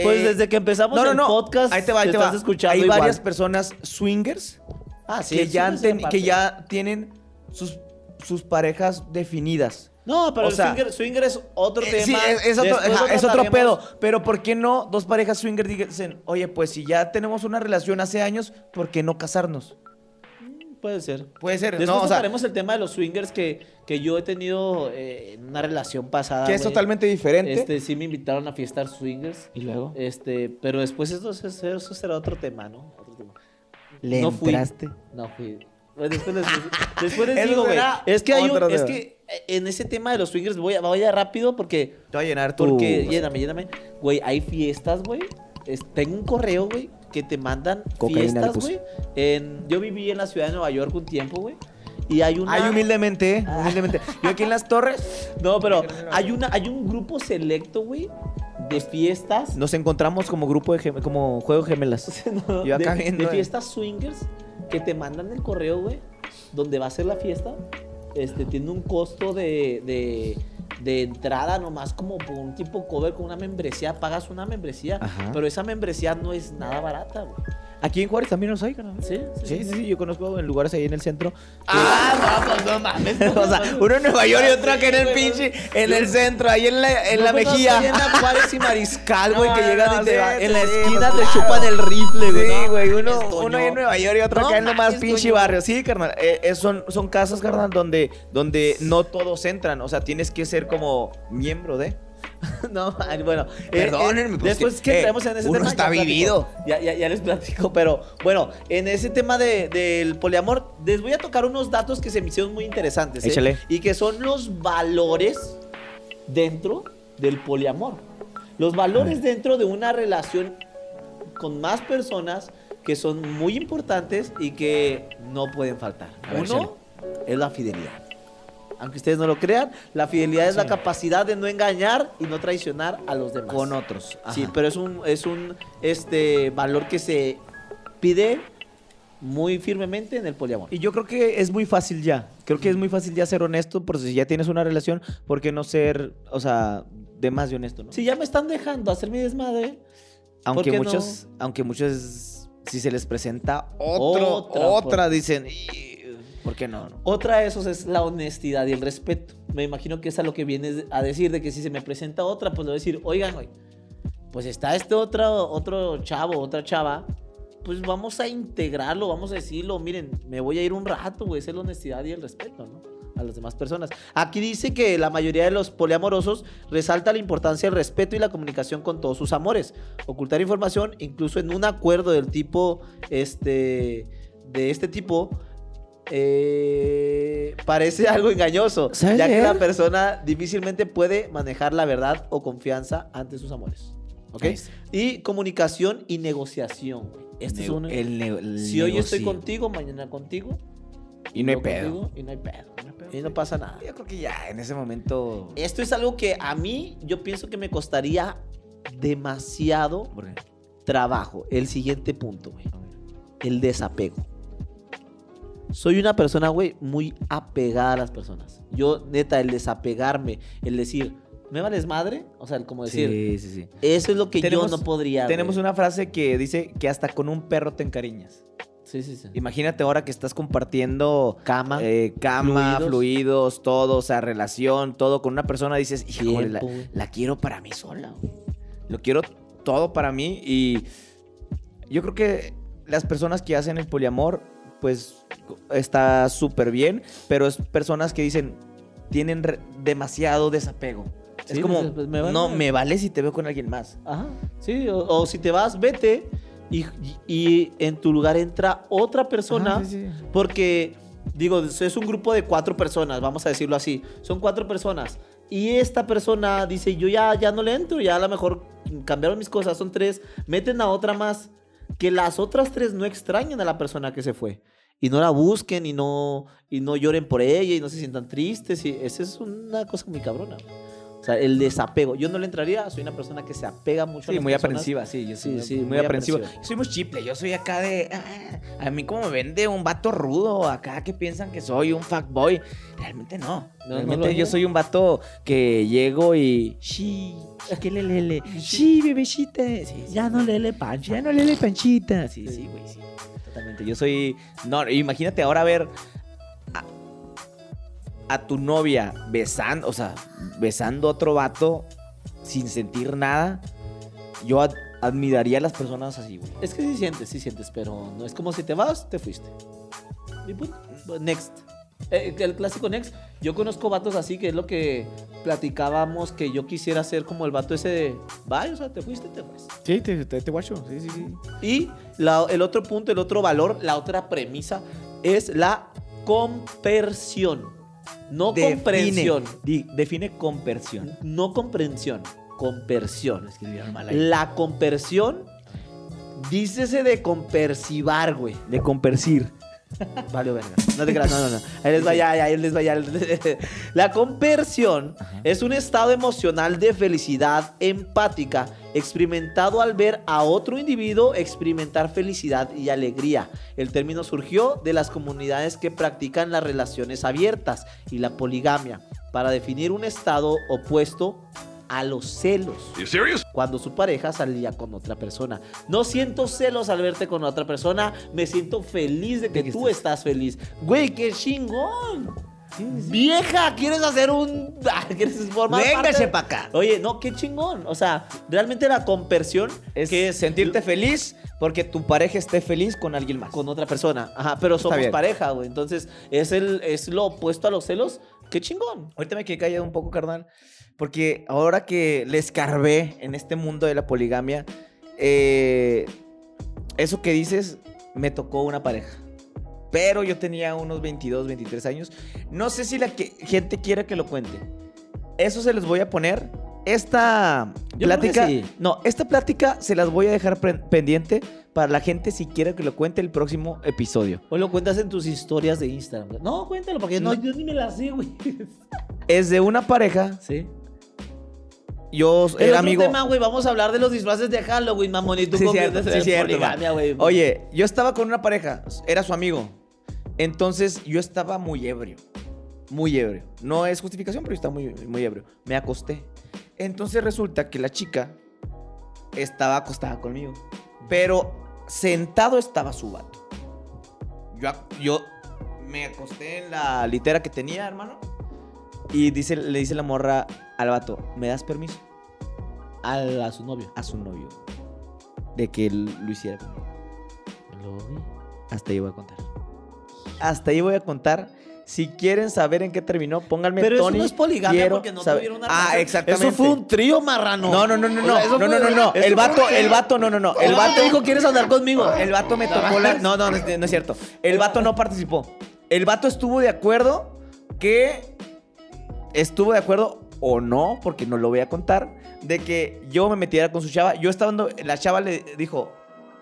Pues Eh, desde que empezamos no, no, el podcast, Ahí te va, ahí te va. escuchando Hay igual. varias personas swingers Ah, sí, que, ya ten- que ya tienen sus, sus parejas definidas. No, pero o el sea, swinger, swinger es otro Eh, tema. sí, es, es otro, Después ajá, lo es otro pedo. Pero ¿por qué no dos parejas swinger dicen, oye, pues si ya tenemos una relación hace años, ¿por qué no casarnos? Puede ser. Puede ser, Después ¿no? O sea, tocaremos el tema de los swingers que, que yo he tenido eh, en una relación pasada. que es totalmente diferente. Este, sí me invitaron a fiestar swingers. Y luego, Este, pero después eso, eso, será otro tema, ¿no? Otro tema. ¿le no fui. entraste? No fui. Después les, después les Eso digo, güey. Es que hay un- es tema. que eh, en ese tema de los swingers voy a, voy a rápido porque Te voy a llenar tu... Porque, lléname, lléname. Güey, hay fiestas, güey. Tengo un correo, güey, que te mandan Cocaína fiestas, güey. Yo viví en la ciudad de Nueva York un tiempo, güey. Y hay una... Ay, humildemente, ¿eh? humildemente. Yo aquí en las torres No, pero hay, una, hay un grupo selecto, güey, de fiestas. nos encontramos como grupo de gem- como juego gemelas. No, Yo acá de, viendo, de fiestas swingers que te mandan el correo, güey, donde va a ser la fiesta. Este, tiene un costo de, de, de entrada nomás como por un tipo cover con una membresía. Pagas una membresía, Ajá. pero esa membresía no es nada barata, güey. Aquí en Juárez también los hay, carnal. Sí, Sí, sí, sí, yo conozco en lugares ahí en el centro. Ah, no, pues no mames. o sea, uno en Nueva York y otro aquí en el pinche, en el centro, ahí en la, en la ahí En la Juárez y Mariscal, güey, que llegan y te en la esquina te chupan el rifle, güey. Sí, güey, uno, uno ahí en Nueva York y otro acá en lo más pinche barrio. Sí, carnal. eh, eh, son, son casas, carnal, donde, donde no todos entran. O sea, tienes que ser como miembro de. No, ay, bueno. eh, Perdónenme, eh, pues, después que, eh, entremos en ese uno tema. está ya platico. vivido. Ya, ya, ya les platico, pero bueno, en ese tema de- del poliamor, les voy a tocar unos datos que se me hicieron muy interesantes. ¿eh? Échale. Y que son los valores dentro del poliamor. Los valores dentro de una relación con más personas que son muy importantes y que no pueden faltar. Ver, Uno es la fidelidad. Aunque ustedes no lo crean, la fidelidad es la capacidad de no engañar y no traicionar a los demás. Con otros. Sí, pero es un, es un este, valor que se pide muy firmemente en el poliamor. Y yo creo que es muy fácil ya. Creo que es muy fácil ya ser honesto, por si ya tienes una relación, ¿por qué no ser, o sea, de más de honesto, no? Si ya me están dejando hacer mi desmadre, aunque no? muchos, aunque muchos, si se les presenta otro, Otra, dicen, "Y, ¿por qué no? no?". otra de esos es la honestidad y el respeto. Me imagino que es a lo que vienes a decir, de que si se me presenta otra, pues le voy a decir, oigan, pues está este otro, otro chavo, otra chava, pues vamos a integrarlo, vamos a decirlo, miren, me voy a ir un rato, güey, esa es la honestidad y el respeto. A las demás personas. Aquí dice que la mayoría de los poliamorosos resalta la importancia del respeto y la comunicación con todos sus amores. Ocultar información, incluso en un acuerdo del tipo, este, de este tipo, eh, parece algo engañoso, ¿Sabes ya que la persona difícilmente puede manejar la verdad o confianza ante sus amores. ¿Ok? Y comunicación y negociación. Este es un... el el si hoy estoy negocio. contigo, mañana contigo. Y no hay pedo. Y no hay pedo. Y no pasa nada. Yo creo que ya en ese momento. Esto es algo que a mí yo pienso que me costaría demasiado trabajo. El siguiente punto, güey. El desapego. Soy una persona, güey, muy apegada a las personas. Yo, neta, el desapegarme, el decir, ¿me vales madre? O sea, el como decir, Sí, sí, sí. eso es lo que Tenemos- yo no podría. Tenemos una frase que dice que hasta con un perro te encariñas. Sí, sí, sí. Imagínate ahora que estás compartiendo Cama. eh, cama, fluidos. fluidos. todo, o sea, relación, todo con una persona, dices, híjole, la, quiero para mí sola. güey. Lo quiero todo para mí y yo creo que las personas que hacen el poliamor pues está súper bien, pero es personas que dicen, tienen demasiado desapego. es como, pues, pues, me vale no, madre". me vale si te veo con alguien más. Ajá. Sí, o, o si te vas, vete y, y en tu lugar entra otra persona. Ajá, sí, sí. Porque, digo, es un grupo de cuatro personas, vamos a decirlo así. Son cuatro personas. Y esta persona dice, yo ya, ya no le entro, ya a lo mejor cambiaron mis cosas, son tres. Meten a otra más. Que las otras tres no extrañen a la persona que se fue. Y no la busquen y no, y no lloren por ella y no se sientan tristes. Y esa es una cosa muy cabrona. O sea, el desapego. Yo no le entraría, soy una persona que se apega mucho a Sí, las muy personas. aprensiva, sí, yo soy Sí, sí, muy, muy aprensiva. aprensiva. Soy muy chiple, yo soy acá de. ah, a mí, como me vende un vato rudo, acá que piensan que soy un fuckboy. Realmente no. No, Realmente no yo soy un vato que llego y. Sí, que le lele. Sí, bebecita. Ya no lele pancha. ya no lele panchita. Sí, sí, güey, sí. Totalmente. Yo soy. No, imagínate ahora ver. A, tu novia besando, o sea, besando a otro vato sin sentir nada. Yo ad- admiraría a las personas así, güey. Es que sí sientes, sí sientes, pero no es como si te vas, te fuiste. Y punto. Next. Eh, el clásico next. Yo conozco vatos así, que es lo que platicábamos, que yo quisiera ser como el vato ese de, bye, o sea, te fuiste, te vas. Sí, te, te, te guacho. Sí, sí, sí. Y la- el otro punto, el otro valor, la otra premisa es la compersión. No comprensión. Di- define compersión. No comprensión. Compersión. Escribieron mal ahí. La compersión, dícese de compersivar, güey. De compersir. Vale, verga. No te creas, no, no, no. Ahí les va ya, ya, ahí les va ya. La compersión es un estado emocional de felicidad empática experimentado al ver a otro individuo experimentar felicidad y alegría. El término surgió de las comunidades que practican las relaciones abiertas y la poligamia para definir un estado opuesto a los celos cuando su pareja salía con otra persona. No siento celos al verte con otra persona, me siento feliz de que que tú estés- estás feliz. Güey, qué chingón. Vieja, ¿quieres hacer un... ¿Quieres formar Véngase parte? pa' acá. Oye, no, qué chingón. O sea, realmente la compersión Es que sentirte feliz porque tu pareja esté feliz con alguien más. con otra persona. Ajá, pero somos bien. pareja, güey. Entonces, es, el, es lo opuesto a los celos. Qué chingón. Ahorita me quedé callado un poco, carnal. Porque ahora que le escarbé en este mundo de la poligamia, eh, eso que dices, me tocó una pareja. Pero yo tenía unos 22, 23 años. No sé si la que- gente quiere que lo cuente. Eso se les voy a poner. Esta Yo plática. sí. No, esta plática se las voy a dejar pendiente para la gente si quiere que lo cuente el próximo episodio. O lo cuentas en tus historias de Instagram. No, cuéntalo, porque no, No. yo ni me la sé, güey. Es de una pareja. Sí. Yo El era otro amigo. tema, güey, vamos a hablar de los disfraces de Halloween, mamón, y tú Sí, conviertes cierto, sí, cierto. Oye, yo estaba con una pareja, era su amigo. Entonces yo estaba muy ebrio. Muy ebrio. No es justificación, pero yo estaba muy, muy ebrio. Me acosté. Entonces resulta que la chica estaba acostada conmigo. Pero sentado estaba su vato. Yo, yo me acosté en la litera que tenía, hermano. Y dice, le dice la morra al vato, ¿me das permiso? A, a su novio. A su novio. De que él lo hiciera conmigo. Hasta ahí voy a contar. Hasta ahí voy a contar. Si quieren saber en qué terminó, pónganme Pero Tony. eso no es poligamia quiero porque no saber- tuvieron una Ah, exactamente. Eso fue un trío marrano. No, no, no, no, O no. sea, No, no, no, no. El vato, que- el vato, no, no, no. El El vato dijo, ¿quieres andar conmigo? El vato me tocó la. No, no, no es cierto. El vato no participó. El vato estuvo de acuerdo que. Estuvo de acuerdo o no, porque no lo voy a contar, de que yo me metiera con su chava. Yo estaba dando. La chava le dijo,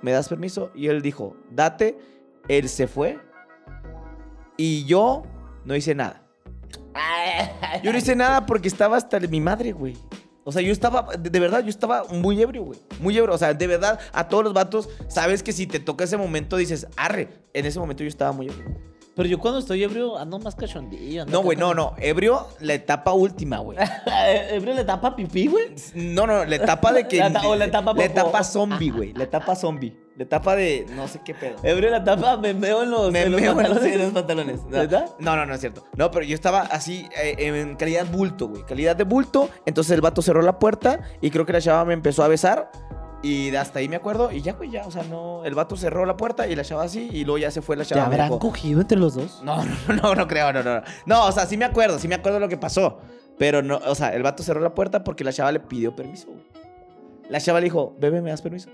¿me das permiso? Y él dijo, date. Él se fue. Y yo no hice nada. Yo no hice nada porque estaba hasta mi madre, güey. O sea, yo estaba, de, de verdad, yo estaba muy ebrio, güey. Muy ebrio. O sea, de verdad, a todos los vatos, sabes que si te toca ese momento dices, arre. En ese momento yo estaba muy ebrio. Pero yo cuando estoy ebrio ando más cachondillo. ando No, güey, no, no. Ebrio, la etapa última, güey. ¿Ebrio le tapa pipí, güey? No, no, la etapa de que. La ta- o la etapa La etapa zombie, güey. La etapa zombie. La etapa de. No sé qué pedo. Ebrio la tapa, me meo en los, Me en los meo en los, pantalones. en los pantalones. No, ¿Verdad? No, no, no es cierto. No, pero yo estaba así eh, en calidad bulto, güey. Calidad de bulto. Entonces el vato cerró la puerta y creo que la chava me empezó a besar. Y hasta ahí me acuerdo. Y ya, güey, ya. O sea, no. El vato cerró la puerta y la chava así. Y luego ya se fue la ¿Te chava. me habrán dijo, cogido entre los dos? no, no, no, no creo, no, no. No, o sea, sí me acuerdo, sí me acuerdo lo que pasó. Pero no, o sea, el vato cerró la puerta porque la chava le pidió permiso, güey. La chava le dijo, bebé, ¿me das permiso?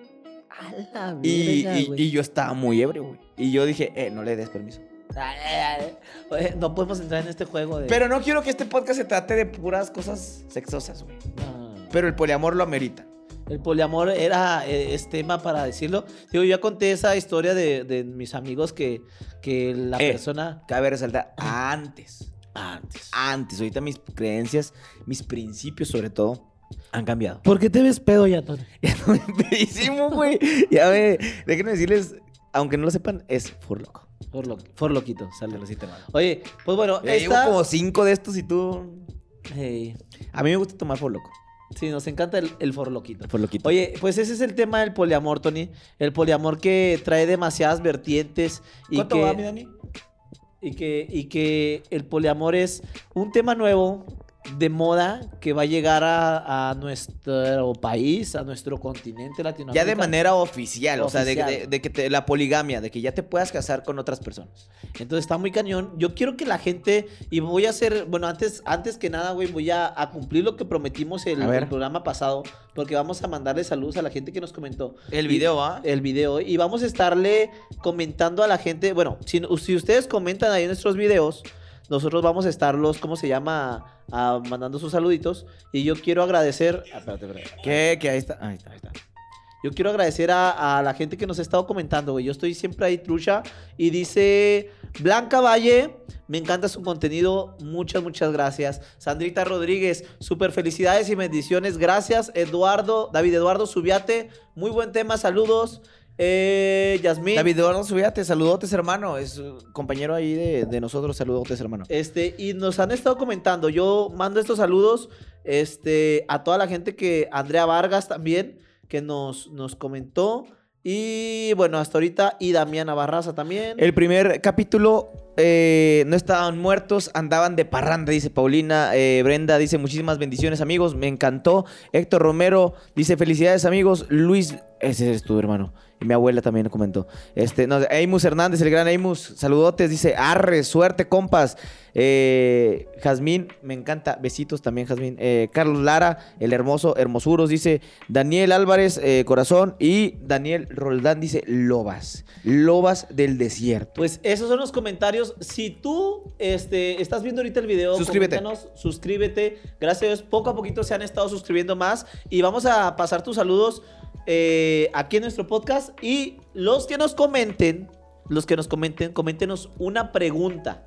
A la Y, verga, y- yo estaba muy ebrio, güey. Y yo dije, eh, no le des permiso. Oye, No podemos entrar en este juego de. Pero no quiero que este podcast se trate de puras cosas sexosas, güey. No. Pero el poliamor lo amerita. El poliamor era eh, es tema para decirlo. Digo, yo ya conté esa historia de, de mis amigos que, que la Eh. persona Cabe resaltar, antes, antes. antes, ahorita mis creencias, mis principios sobre todo, han cambiado. ¿Por qué te ves pedo ya, Tony? Ya no me pedísimo, güey. Ya ve, déjenme decirles, aunque no lo sepan, es furloco. For, lo, for loquito, sale. Pero sí te mando. Oye, pues bueno, llevo esta... como cinco de estos y tú... Ey, A mí me gusta tomar furloco. sí, nos encanta el, el for loquito. Furloquito. Oye, pues ese es el tema del poliamor, Tony. El poliamor que trae demasiadas vertientes y ¿cuánto que, va, mi Dani? y que y que el poliamor es un tema nuevo de moda que va a llegar a, a nuestro país, a nuestro continente Latinoamérica. Ya de manera oficial, o sea, de, Oficial. de- de que te- la poligamia, de que ya te puedas casar con otras personas. Entonces está muy cañón. Yo quiero que la gente, y voy a hacer, bueno, antes, antes que nada, güey, voy a, a cumplir lo que prometimos el, el programa pasado, porque vamos a mandarle saludos a la gente que nos comentó. El video, ¿ah? El video, y vamos a estarle comentando a la gente, bueno, si, si ustedes comentan ahí en nuestros videos, nosotros vamos a estarlos, ¿cómo se llama? Mandando sus saluditos. Y yo quiero agradecer... ah, espérate, espérate. ¿Qué? Que ahí está. Ahí está, ahí está. Yo quiero agradecer a, a la gente que nos ha estado comentando, güey. Yo estoy siempre ahí, trucha. Y dice Blanca Valle, me encanta su contenido. Muchas, muchas gracias. Sandrita Rodríguez, super felicidades y bendiciones. Gracias, Eduardo, David Eduardo Subiate. Muy buen tema, saludos. Eh, Yasmín. David Eduardo Subiate, saludotes, hermano. Es compañero ahí de, de nosotros, saludotes, hermano. Este, y nos han estado comentando. Yo mando estos saludos este, a toda la gente que. Andrea Vargas también, que nos, nos comentó. Y bueno, hasta ahorita. Y Damiana Barraza también. El primer capítulo eh, no estaban muertos, andaban de parranda, dice Paulina. Eh, Brenda dice muchísimas bendiciones, amigos, me encantó. Héctor Romero dice felicidades, amigos. Luis, ese es tu hermano. Y mi abuela también comentó. Este, no, Amos Hernández, el gran Amos, saludotes, dice arre, suerte, compas. Eh, Jazmín, me encanta, besitos también, Jazmín. Eh, Carlos Lara, el hermoso, hermosuros, dice Daniel Álvarez, eh, corazón. Y Daniel Roldán dice lobas, lobas del desierto. Pues esos son los comentarios. Si tú este, estás viendo ahorita el video, Suscríbete. suscríbete. Gracias a Dios, poco a poquito se han estado suscribiendo más. Y vamos a pasar tus saludos eh, aquí en nuestro podcast. Y los que nos comenten, los que nos comenten, coméntenos una pregunta.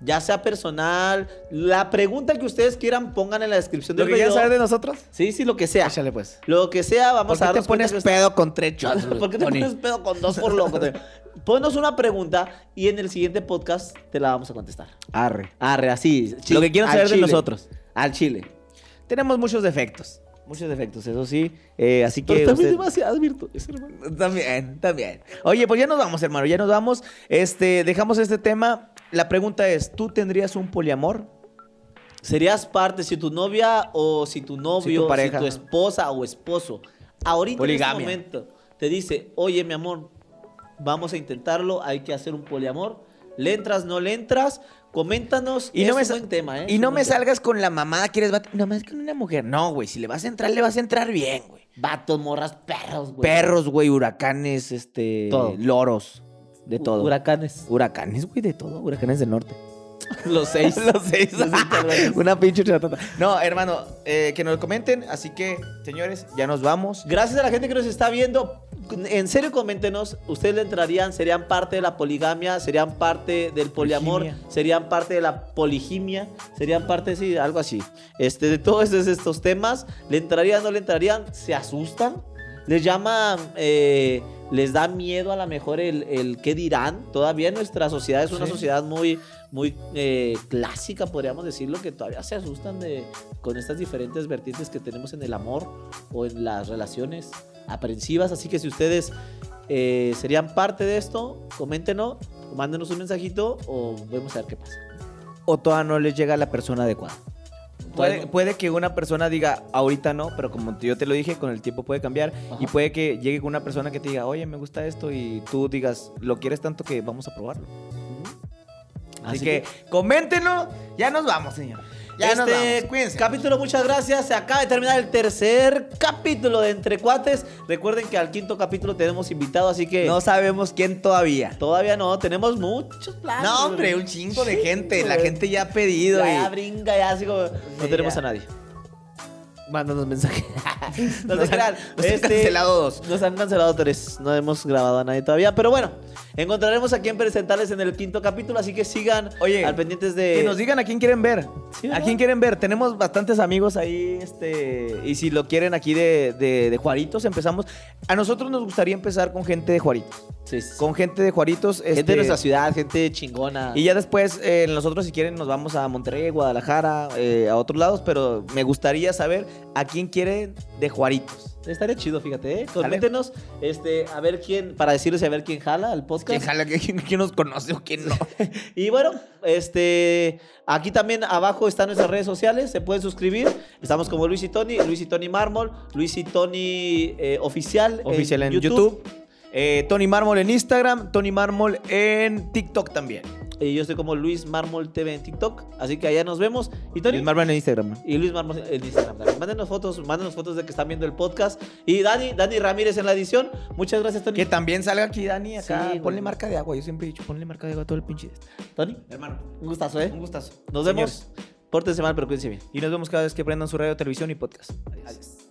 Ya sea personal, la pregunta que ustedes quieran pongan en la descripción ¿Lo del que quieran video. saber de nosotros? Sí, sí, lo que sea. Échale pues. Lo que sea, vamos ¿Por a qué te darnos cuenta pones que- pedo con tres shots? ¿Por qué te pones pedo con dos por loco? Ponnos una pregunta y en el siguiente podcast te la vamos a contestar. Arre. Arre, así. Lo que quieran saber de nosotros. Al chile. Tenemos muchos defectos. Muchos defectos, eso sí. Eh, así que. Pero también usted- demasiadas virtudes, hermano. También, también. Oye, pues ya nos vamos, hermano, ya nos vamos. Este, dejamos este tema. La pregunta es: ¿tú tendrías un poliamor? Serías parte, si tu novia o si tu novio, si pareja. tu esposa o esposo, ahorita Poligamia. en este momento te dice, oye, mi amor, vamos a intentarlo, hay que hacer un poliamor. ¿Le entras, no le entras? Coméntanos. Y no me buen tema, ¿eh? Y no me salgas con la mamada que eres vato. Nomás con una mujer. No, güey. Si le vas a entrar, le vas a entrar bien, güey. Vatos, morras, perros, güey. Perros, güey, huracanes, este. Todo. Loros. De todo. Huracanes. Huracanes, güey, de todo. Huracanes del norte. Los seis. Los seis. Los seis cabrones. Una pinche chatata. No, hermano, eh, que nos comenten. Así que, señores, ya nos vamos. Gracias a la gente que nos está viendo. En serio, coméntenos. ¿Ustedes le entrarían? ¿Serían parte de la poligamia? ¿Serían parte del poliamor? ¿Serían parte de la poligimia? ¿Serían parte, sí, algo así? Este, de todos estos, estos temas, ¿le entrarían? ¿No le entrarían? ¿Se asustan? ¿Les llama, eh, les da miedo a lo mejor el, el qué dirán? Todavía nuestra sociedad es una Sí. sociedad muy, muy eh, clásica, podríamos decirlo, que todavía se asustan de, con estas diferentes vertientes que tenemos en el amor o en las relaciones aprensivas. Así que si ustedes eh, serían parte de esto, coméntenos, mándenos un mensajito o vemos a ver qué pasa. O todavía no les llega la persona adecuada. Puede, Puede- que una persona diga, ahorita no, pero como yo te lo dije, con el tiempo puede cambiar. Ajá. Y puede que llegue una persona que te diga, oye, me gusta esto, y tú digas, lo quieres tanto que vamos a probarlo. Así, que, coméntenos. Ya nos vamos, señor. Ya nos este vamos. Cuídense. capítulo, muchas gracias. Se acaba de terminar el tercer capítulo de Entre Cuates. Recuerden que al quinto capítulo tenemos invitado, así que No sabemos quién todavía. todavía no, tenemos muchos planes. No, hombre, un chingo de gente. La gente ya ha pedido. Ya, y- brinca, ya así como. No tenemos ya. a nadie. Mándanos mensaje. no Nos han- nos han cancelado dos. Nos han cancelado tres. No hemos grabado a nadie todavía. Pero bueno, encontraremos a quien presentarles en el quinto capítulo. Así que sigan Oye, al pendientes de. Que nos digan a quién quieren ver. Sí, ¿A quién quieren ver? Tenemos bastantes amigos ahí, este, y si lo quieren aquí de, de, de Juaritos, empezamos. A nosotros nos gustaría empezar con gente de Juaritos. Sí, sí. Con gente de Juaritos. gente este, de nuestra ciudad, gente chingona. Y ya después, eh, nosotros si quieren nos vamos a Monterrey, Guadalajara, eh, a otros lados, pero me gustaría saber a quién quieren de Juaritos. Estaría chido, fíjate, ¿eh? Coméntenos, este, a ver quién, para decirles a ver quién jala al podcast. ¿Quién jala? ¿Quién, quién nos conoce o quién no? Y bueno, este, aquí también abajo están nuestras redes sociales, se pueden suscribir. Estamos como Luis y Tony, Luis y Tony Mármol, Luis y Tony eh, oficial, Oficial en YouTube. Eh, Tony Mármol en Instagram, Tony Mármol en TikTok también. Y yo estoy como Luis Mármol TV en TikTok, así que allá nos vemos. Y Tony Luis Mármol en Instagram. y Luis Mármol en Instagram. también. Mándenos fotos, mándenos fotos de que están viendo el podcast. Y Dani, Dani Ramírez en la edición. Muchas gracias, Tony. Que también salga aquí Dani acá. Sí, ponle marca de agua. Yo siempre he dicho, ponle marca de agua a todo el pinche. Tony, Hermano, un gustazo, ¿eh? un gustazo. Nos Señores. vemos. Pórtense mal, pero cuídense bien. Y nos vemos cada vez que prendan su radio, televisión y podcast. Adiós.